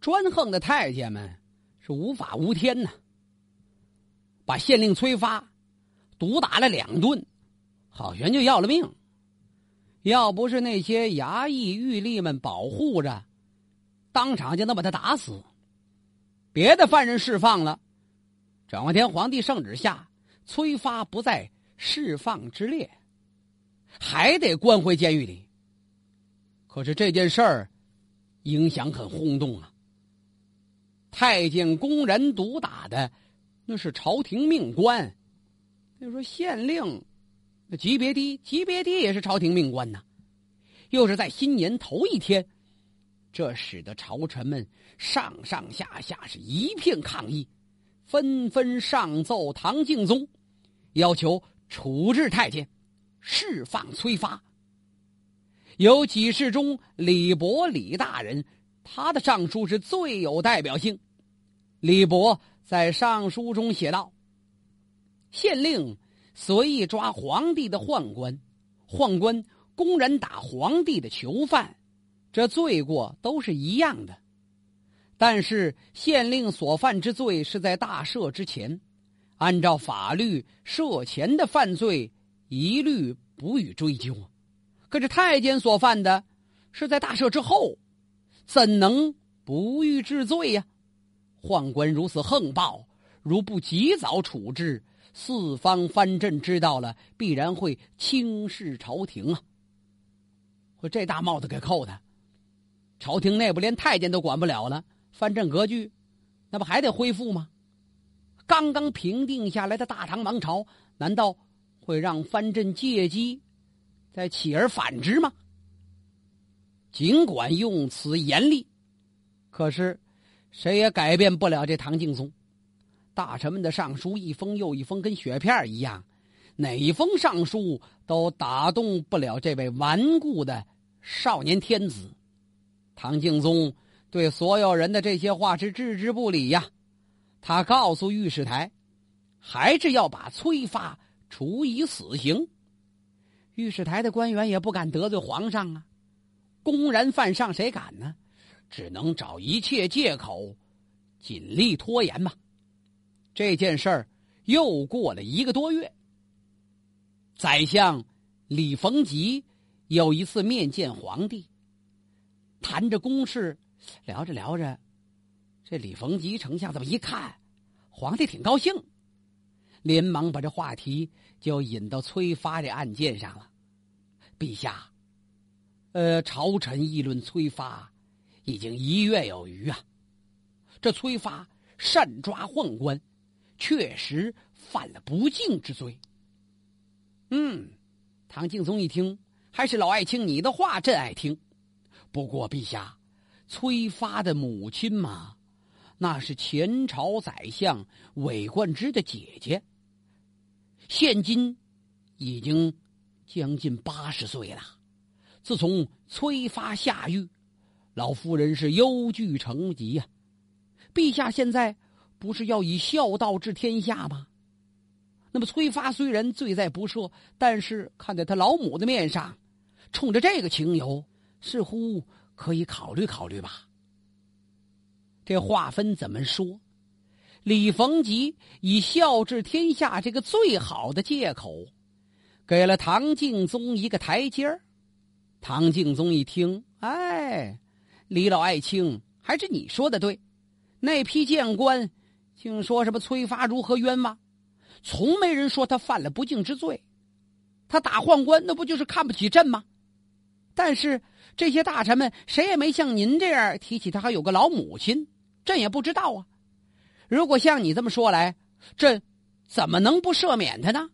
专横的太监们是无法无天呐，把县令崔发毒打了两顿，好悬就要了命。要不是那些衙役狱吏们保护着，当场就能把他打死。别的犯人释放了，转过天皇帝圣旨下，崔发不在释放之列，还得关回监狱里。可是这件事儿影响很轰动啊！太监公然毒打的，那是朝廷命官。就说县令，那级别低，级别低也是朝廷命官呐。又是在新年头一天，这使得朝臣们上上下下是一片抗议，纷纷上奏唐敬宗，要求处置太监，释放崔发。有几事中，李博李大人，他的上书是最有代表性。李博在上书中写道：“县令随意抓皇帝的宦官，宦官公然打皇帝的囚犯，这罪过都是一样的。但是县令所犯之罪是在大赦之前，按照法律赦前的犯罪，一律不予追究。”可是太监所犯的，是在大赦之后，怎能不欲治罪呀？宦官如此横暴，如不及早处置，四方藩镇知道了，必然会轻视朝廷啊！我这大帽子给扣的，朝廷内部连太监都管不了了，藩镇割据，那不还得恢复吗？刚刚平定下来的大唐王朝，难道会让藩镇借机？再起而反之吗？尽管用词严厉，可是谁也改变不了这唐敬宗。大臣们的上书一封又一封，跟雪片一样，哪一封上书都打动不了这位顽固的少年天子。唐敬宗对所有人的这些话是置之不理呀。他告诉御史台，还是要把崔发处以死刑。御史台的官员也不敢得罪皇上啊，公然犯上谁敢呢？只能找一切借口，尽力拖延嘛。这件事儿又过了一个多月。宰相李逢吉有一次面见皇帝，谈着公事，聊着聊着，这李逢吉丞相这么一看，皇帝挺高兴。连忙把这话题就引到崔发这案件上了。陛下，呃，朝臣议论崔发已经一月有余啊。这崔发擅抓宦官，确实犯了不敬之罪。嗯，唐敬宗一听，还是老爱卿你的话朕爱听。不过陛下，崔发的母亲嘛，那是前朝宰相韦冠之的姐姐。现今已经将近八十岁了。自从崔发下狱，老夫人是忧惧成疾呀。陛下现在不是要以孝道治天下吗？那么崔发虽然罪在不赦，但是看在他老母的面上，冲着这个情由，似乎可以考虑考虑吧。这话分怎么说？李逢吉以孝治天下这个最好的借口，给了唐敬宗一个台阶儿。唐敬宗一听，哎，李老爱卿，还是你说的对。那批谏官竟说什么崔发如何冤枉，从没人说他犯了不敬之罪。他打宦官，那不就是看不起朕吗？但是这些大臣们谁也没像您这样提起他还有个老母亲，朕也不知道啊。如果像你这么说来，朕怎么能不赦免他呢？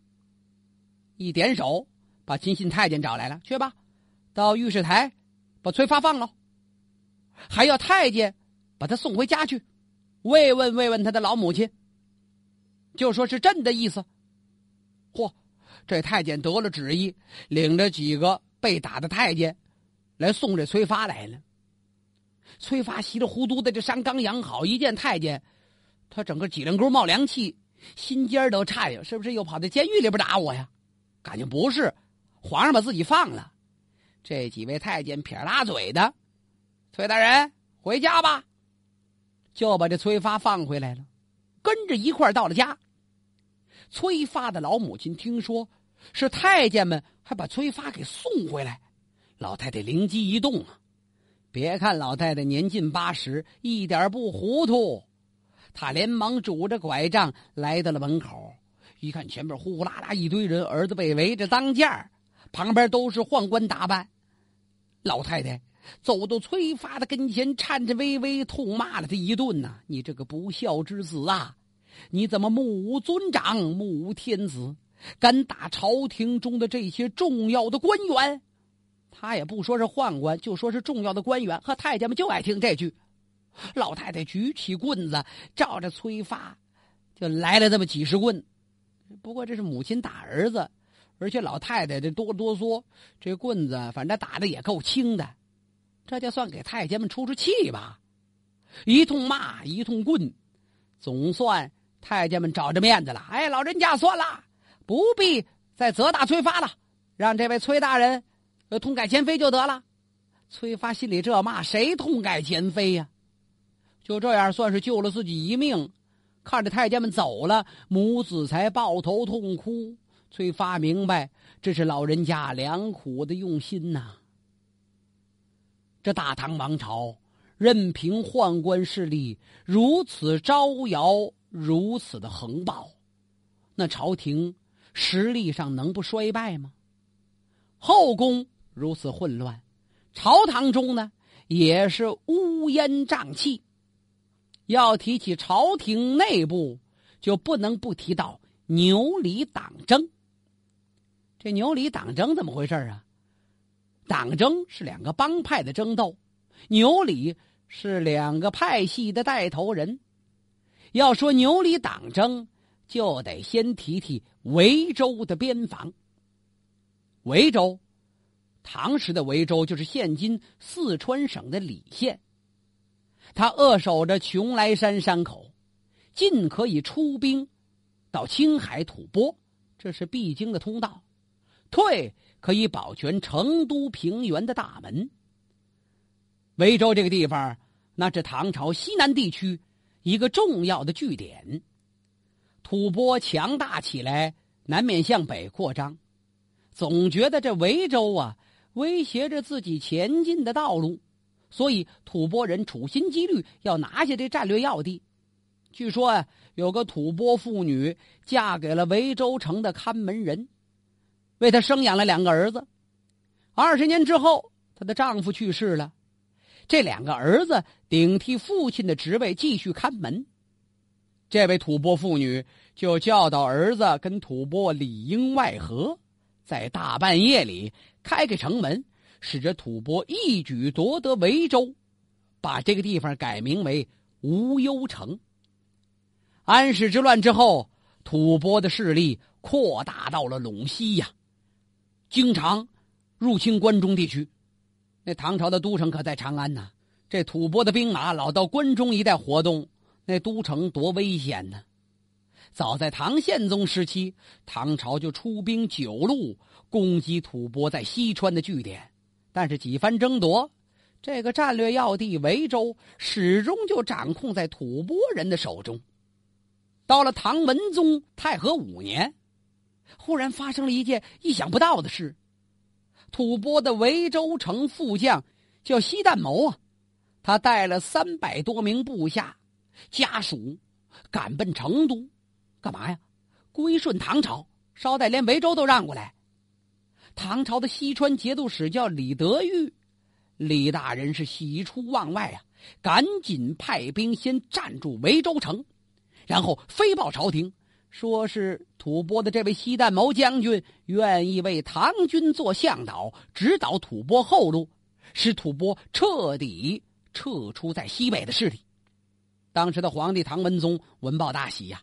一点手，把亲信太监找来了，去吧，到御史台把崔发放了，还要太监把他送回家去，慰问慰问他的老母亲。就说是朕的意思。嚯，这太监得了旨意，领着几个被打的太监来送这崔发来了。崔发稀里糊涂的，这伤刚养好，一见太监。他整个脊梁沟冒凉气，心尖都颤呀！是不是又跑到监狱里边打我呀？感情不是，皇上把自己放了。这几位太监撇拉嘴的，崔大人回家吧。就把这崔发放回来了，跟着一块到了家。崔发的老母亲听说是太监们，还把崔发给送回来。老太太灵机一动啊！别看老太太年近八十，一点不糊涂。她连忙拄着拐杖来到了门口，一看前边呼呼啦啦一堆人，儿子被围着当间儿，旁边都是宦官打扮。老太太走到崔发的跟前，颤颤巍巍痛骂了他一顿呐：“你这个不孝之子啊！你怎么目无尊长，目无天子，敢打朝廷中的这些重要的官员？”他也不说是宦官，就说是重要的官员和太监们就爱听这句。老太太举起棍子，照着崔发就来了这么几十棍。不过这是母亲打儿子，而且老太太这哆哆嗦，这棍子反正打的也够轻的，这就算给太监们出出气吧。一通骂，一通棍，总算太监们找着面子了。哎，老人家算了，不必再责打崔发了，让这位崔大人。呃，痛改前非就得了。崔发心里这骂谁痛改前非呀？就这样算是救了自己一命。看着太监们走了，母子才抱头痛哭。崔发明白，这是老人家良苦的用心呐。这大唐王朝任凭宦官势力如此招摇，如此的横暴，那朝廷实力上能不衰败吗？后宫。如此混乱，朝堂中呢也是乌烟瘴气。要提起朝廷内部，就不能不提到牛李党争。这牛李党争怎么回事啊？党争是两个帮派的争斗，牛李是两个派系的带头人。要说牛李党争，就得先提提维州的边防。维州。唐时的维州就是现今四川省的理县，他扼守着邛崃山山口，尽可以出兵到青海吐蕃，这是必经的通道；退可以保全成都平原的大门。维州这个地方，那是唐朝西南地区一个重要的据点。吐蕃强大起来，难免向北扩张，总觉得这维州啊。威胁着自己前进的道路，所以吐蕃人处心积虑要拿下这战略要地。据说啊，有个吐蕃妇女嫁给了维州城的看门人，为他生养了两个儿子。二十年之后，她的丈夫去世了，这两个儿子顶替父亲的职位继续看门。这位吐蕃妇女就教导儿子跟吐蕃里应外合。在大半夜里开开城门，使得吐蕃一举夺得维州，把这个地方改名为无忧城。安史之乱之后，吐蕃的势力扩大到了陇西呀，经常入侵关中地区。那唐朝的都城可在长安呢，这吐蕃的兵马老到关中一带活动，那都城多危险呢！早在唐宪宗时期，唐朝就出兵九路攻击吐蕃在西川的据点，但是几番争夺，这个战略要地维州始终就掌控在吐蕃人的手中。到了唐文宗太和五年，忽然发生了一件意想不到的事：吐蕃的维州城副将叫西旦谋啊，他带了三百多名部下家属赶奔成都。干嘛呀？归顺唐朝，捎带连维州都让过来。唐朝的西川节度使叫李德裕，李大人是喜出望外啊，赶紧派兵先占住维州城，然后飞报朝廷，说是吐蕃的这位西旦谋将军愿意为唐军做向导，指导吐蕃后路，使吐蕃彻底撤出在西北的势力。当时的皇帝唐文宗闻报大喜呀。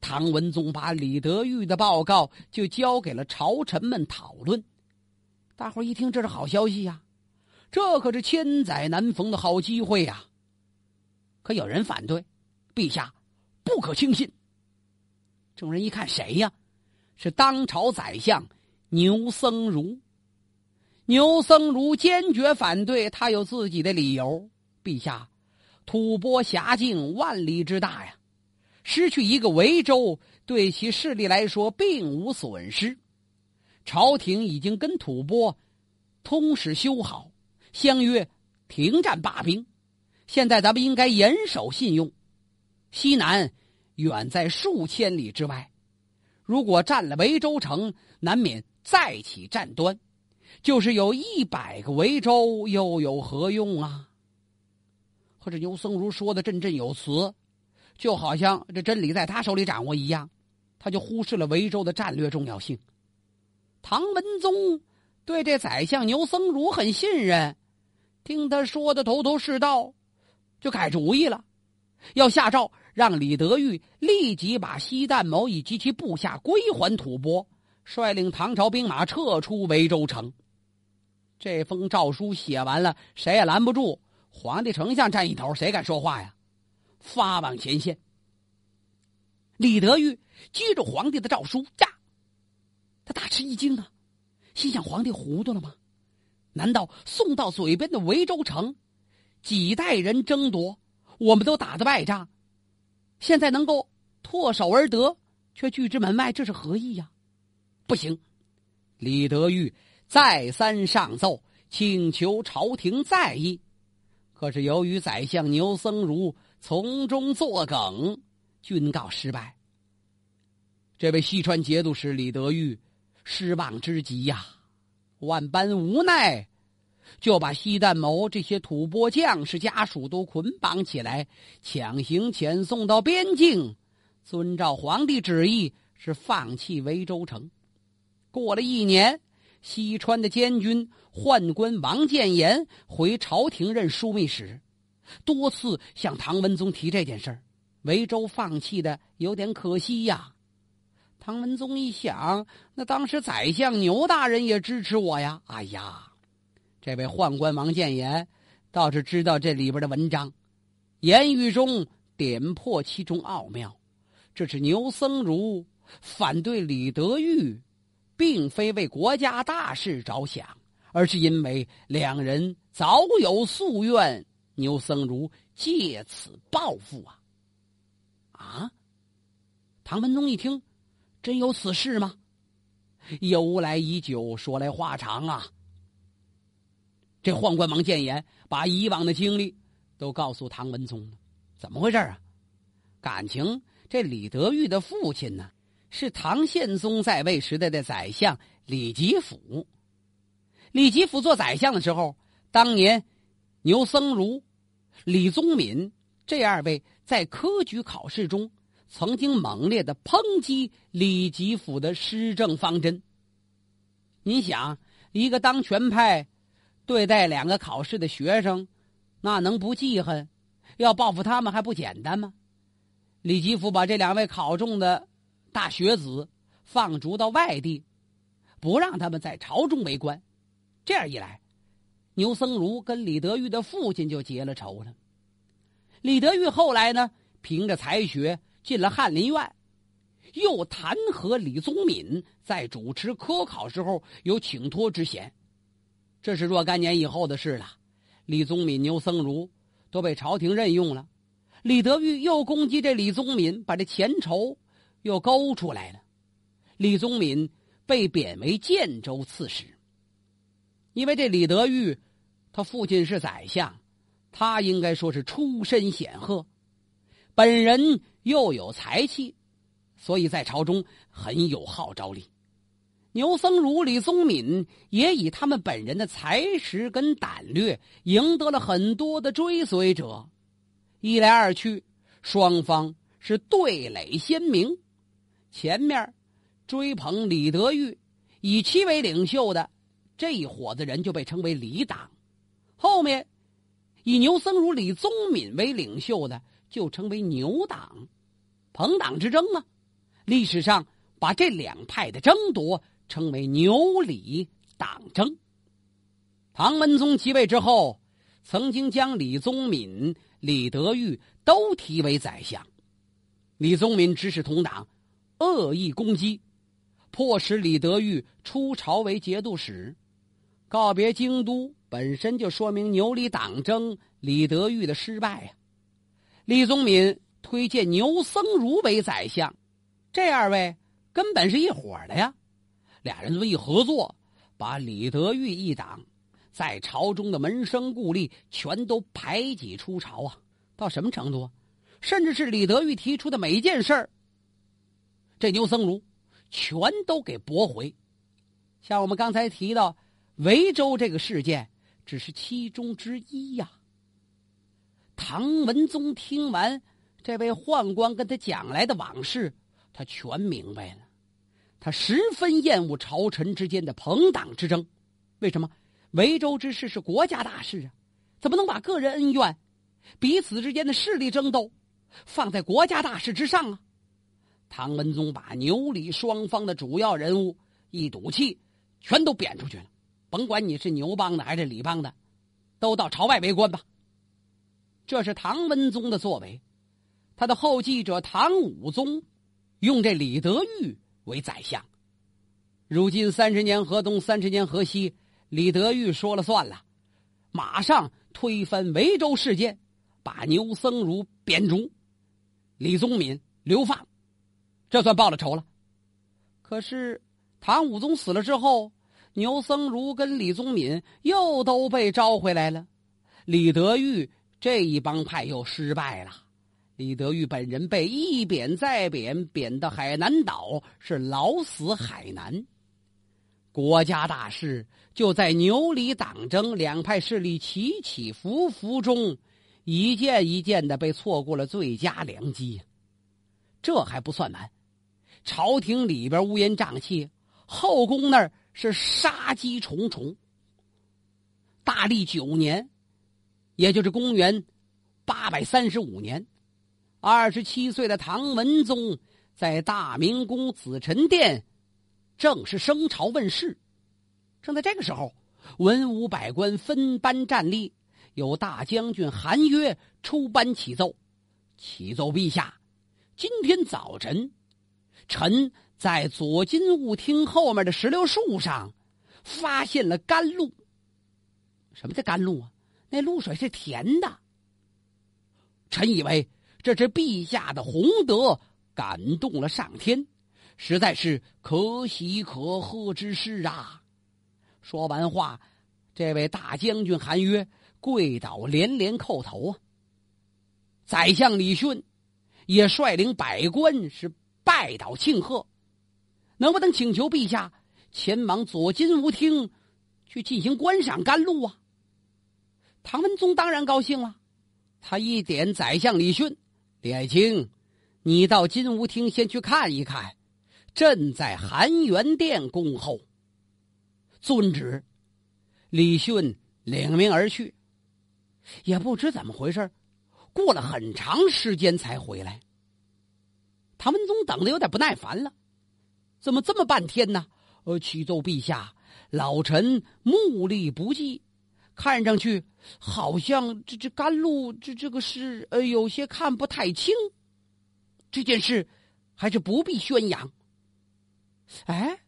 唐文宗把李德裕的报告就交给了朝臣们讨论，大伙一听这是好消息呀，这可是千载难逢的好机会呀。可有人反对，陛下不可轻信。众人一看谁呀？是当朝宰相牛僧孺。牛僧孺坚决反对，他有自己的理由。陛下，吐蕃辖境万里之大呀，失去一个维州，对其势力来说并无损失。朝廷已经跟吐蕃通使修好，相约停战罢兵。现在咱们应该严守信用。西南远在数千里之外，如果占了维州城，难免再起战端。就是有一百个维州，又有何用啊？和这牛僧孺说的振振有词，就好像这真理在他手里掌握一样，他就忽视了维州的战略重要性。唐文宗对这宰相牛僧孺很信任，听他说的头头是道，就改主意了，要下诏让李德裕立即把西旦谋以及其部下归还吐蕃，率领唐朝兵马撤出维州城。这封诏书写完了，谁也拦不住。皇帝、丞相站一头，谁敢说话呀？发往前线。李德裕接着皇帝的诏书，呀，他大吃一惊啊，心想：皇帝糊涂了吗？难道送到嘴边的维州城，几代人争夺，我们都打的败仗，现在能够唾手而得，却拒之门外，这是何意呀？不行，李德裕再三上奏，请求朝廷在意。可是由于宰相牛僧孺从中作梗，均告失败。这位西川节度使李德裕失望之极呀，万般无奈，就把西旦谋这些吐蕃将士家属都捆绑起来，强行遣送到边境，遵照皇帝旨意是放弃维州城。过了一年。西川的监军宦官王建言回朝廷任枢密使，多次向唐文宗提这件事儿。维州放弃的有点可惜呀。唐文宗一想，那当时宰相牛大人也支持我呀。哎呀，这位宦官王建言倒是知道这里边的文章，言语中点破其中奥妙。这是牛僧孺反对李德裕。并非为国家大事着想，而是因为两人早有夙愿，牛僧孺借此报复啊！啊！唐文宗一听，真有此事吗？由来已久，说来话长啊。这宦官王建言把以往的经历都告诉唐文宗了，怎么回事啊？感情这李德裕的父亲呢？是唐宪宗在位时代的宰相李吉甫。李吉甫做宰相的时候，当年牛僧孺、李宗闵这二位在科举考试中曾经猛烈的抨击李吉甫的施政方针。您想，一个当权派对待两个考试的学生，那能不记恨？要报复他们还不简单吗？李吉甫把这两位考中的。大学子放逐到外地，不让他们在朝中为官，这样一来，牛僧孺跟李德裕的父亲就结了仇了。李德裕后来呢，凭着才学进了翰林院，又弹劾李宗闵在主持科考时候有请托之嫌，这是若干年以后的事了。李宗闵、牛僧孺都被朝廷任用了，李德裕又攻击这李宗闵，把这前仇。又勾出来了，李宗闵被贬为建州刺史。因为这李德裕，他父亲是宰相，他应该说是出身显赫，本人又有才气，所以在朝中很有号召力。牛僧孺、李宗闵也以他们本人的才识跟胆略，赢得了很多的追随者。一来二去，双方是对垒鲜明。前面追捧李德裕，以其为领袖的这一伙子人就被称为李党；后面以牛僧孺、李宗闵为领袖的就称为牛党。朋党之争啊，历史上把这两派的争夺称为牛李党争。唐文宗即位之后，曾经将李宗闵、李德裕都提为宰相，李宗闵指使同党。恶意攻击，迫使李德裕出朝为节度使，告别京都，本身就说明牛李党争李德裕的失败呀。李宗闵推荐牛僧孺为宰相，这二位根本是一伙的呀。俩人这么一合作，把李德裕一党在朝中的门生故吏全都排挤出朝啊！到什么程度啊？甚至是李德裕提出的每一件事儿，这牛僧孺全都给驳回。像我们刚才提到维州这个事件，只是其中之一呀。唐文宗听完这位宦官跟他讲来的往事，他全明白了。他十分厌恶朝臣之间的朋党之争。为什么？维州之事是国家大事啊，怎么能把个人恩怨、彼此之间的势力争斗放在国家大事之上啊？唐文宗把牛李双方的主要人物一赌气，全都贬出去了。甭管你是牛帮的还是李帮的，都到朝外为官吧。这是唐文宗的作为，他的后继者唐武宗用这李德裕为宰相。如今三十年河东，三十年河西，李德裕说了算了，马上推翻维州事件，把牛僧孺贬逐，李宗闵流放，这算报了仇了。可是唐武宗死了之后，牛僧孺跟李宗闵又都被招回来了，李德裕。这一帮派又失败了，李德裕本人被一贬再贬，贬到海南岛，是老死海南。国家大事就在牛李党争两派势力起起伏伏中，一件一件的被错过了最佳良机。这还不算完，朝廷里边乌烟瘴气，后宫那儿是杀机重重。大历九年。也就是公元八百三十五年，二十七岁的唐文宗在大明宫紫宸殿正式升朝问世。正在这个时候，文武百官分班站立，有大将军韩约出班启奏：“启奏陛下，今天早晨，臣在左金吾厅后面的石榴树上发现了甘露。什么叫甘露啊？”那露水是甜的。臣以为这是陛下的宏德感动了上天，实在是可喜可贺之事啊！说完话，这位大将军韩约跪倒，连连叩头啊。宰相李训也率领百官是拜倒庆贺，能不能请求陛下前往左金吾厅去进行观赏甘露啊？唐文宗当然高兴了，他一点宰相李训：“李爱卿，你到金吾厅先去看一看，朕在含元殿恭候。”遵旨，李训领命而去。也不知怎么回事过了很长时间才回来。唐文宗等的有点不耐烦了，怎么这么半天呢？呃，启奏陛下，老臣目力不济。看上去好像这这甘露这这个事呃有些看不太清，这件事还是不必宣扬。哎，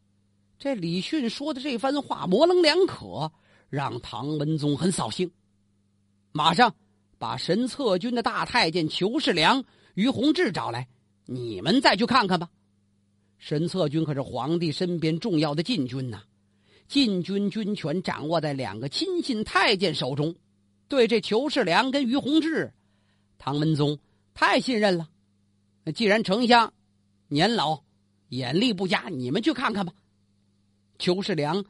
这李迅说的这番话模棱两可，让唐文宗很扫兴，马上把神策军的大太监裘世良、于洪志找来，你们再去看看吧。神策军可是皇帝身边重要的禁军呐。禁军军权掌握在两个亲信太监手中，对这裘世良跟于洪志，唐文宗太信任了。既然丞相年老眼力不佳，你们去看看吧。裘世良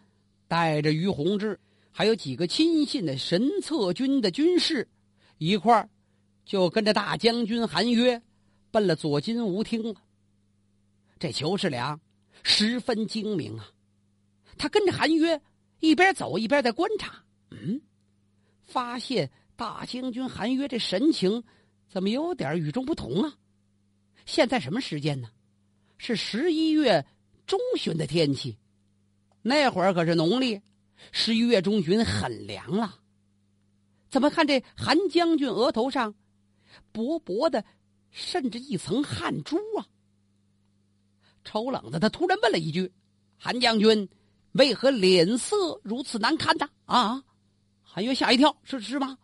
带着于洪志，还有几个亲信的神策军的军士，一块儿就跟着大将军韩约奔了左金吾厅了。这裘世良十分精明啊。他跟着韩约一边走一边在观察，嗯，发现大将军韩约这神情怎么有点与众不同啊？现在什么时间呢？是十一月中旬的天气，那会儿可是农历十一月中旬，很凉了。怎么看这韩将军额头上薄薄的渗着一层汗珠啊？抽冷的他突然问了一句：“韩将军。”为何脸色如此难看的啊？韩约吓一跳，是是吗？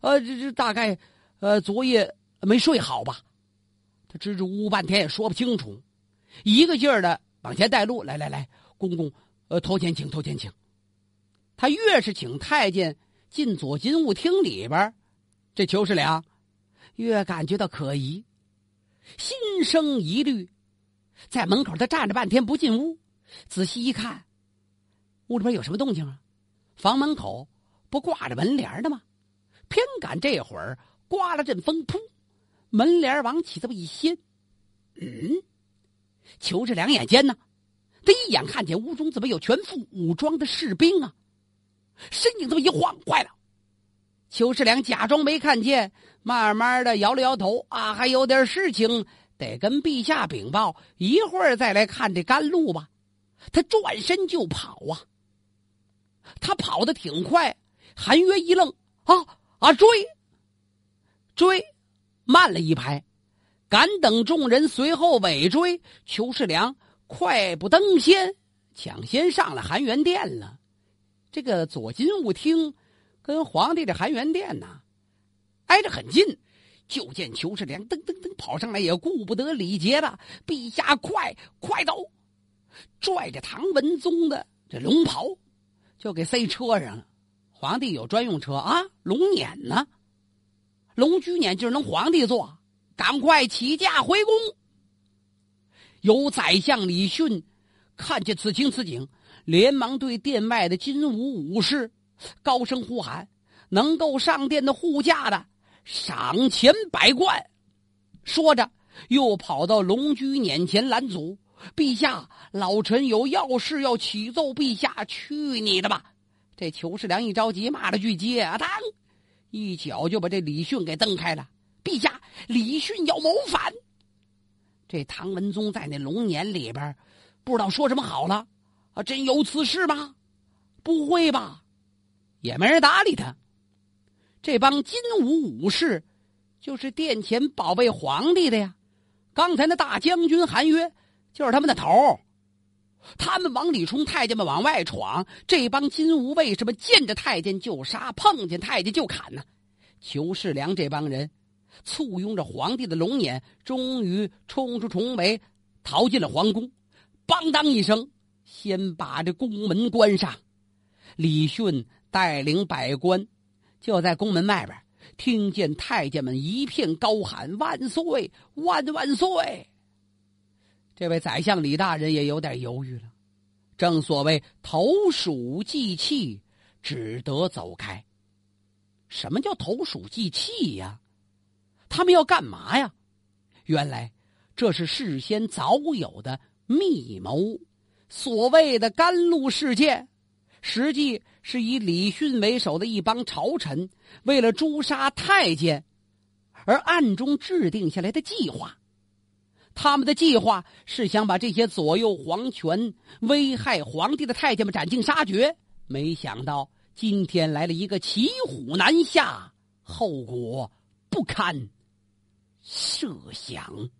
呃，这这大概，呃，昨夜没睡好吧？他支支吾吾半天也说不清楚，一个劲儿的往前带路。来来来，公公，呃，头前请，头前请。他越是请太监进左金吾厅里边，这裘世良越感觉到可疑，心生疑虑。在门口他站着半天不进屋，仔细一看，屋里边有什么动静啊？房门口不挂着门帘的吗？偏赶这会儿刮了阵风，噗，门帘往起这么一掀，嗯，裘志良眼尖呢，他一眼看见屋中怎么有全副武装的士兵啊？身影这么一晃，坏了！裘世良假装没看见，慢慢的摇了摇头，啊，还有点事情得跟陛下禀报，一会儿再来看这甘露吧。他转身就跑啊！他跑的挺快，韩约一愣，啊啊，追！追，慢了一拍，赶等众人随后尾追，裘世良快步登仙，抢先上了含元殿了。这个左金吾厅跟皇帝的含元殿呐挨着很近，就见裘世良噔噔噔跑上来，也顾不得礼节了。陛下，快快走！拽着唐文宗的这龙袍，就给塞车上了。皇帝有专用车啊，龙辇呢？龙驹辇就是能皇帝坐，赶快起驾回宫。有宰相李训看见此情此景。连忙对殿外的金吾武士高声呼喊：“能够上殿的护驾的，赏钱百贯。”说着，又跑到龙驹辇前拦阻：“陛下，老臣有要事要启奏陛下。”去你的吧！这裘世良一着急，骂了句街啊，当，一脚就把这李训给蹬开了。陛下，李训要谋反。这唐文宗在那龙年里边，不知道说什么好了。啊，真有此事吗？不会吧，也没人搭理他。这帮金武武士，就是殿前保卫皇帝的呀。刚才那大将军韩约，就是他们的头。他们往里冲，太监们往外闯。这帮金吾为什么见着太监就杀，碰见太监就砍呢？裘世良这帮人，簇拥着皇帝的龙眼，终于冲出重围，逃进了皇宫。梆当一声。先把这宫门关上，李迅带领百官就在宫门外边，听见太监们一片高喊“万岁，万万岁”。这位宰相李大人也有点犹豫了。正所谓投鼠忌器，只得走开。什么叫投鼠忌器呀？他们要干嘛呀？原来这是事先早有的密谋。所谓的甘露事件，实际是以李训为首的一帮朝臣为了诛杀太监，而暗中制定下来的计划。他们的计划是想把这些左右皇权、危害皇帝的太监们斩尽杀绝。没想到今天来了一个骑虎难下，后果不堪设想。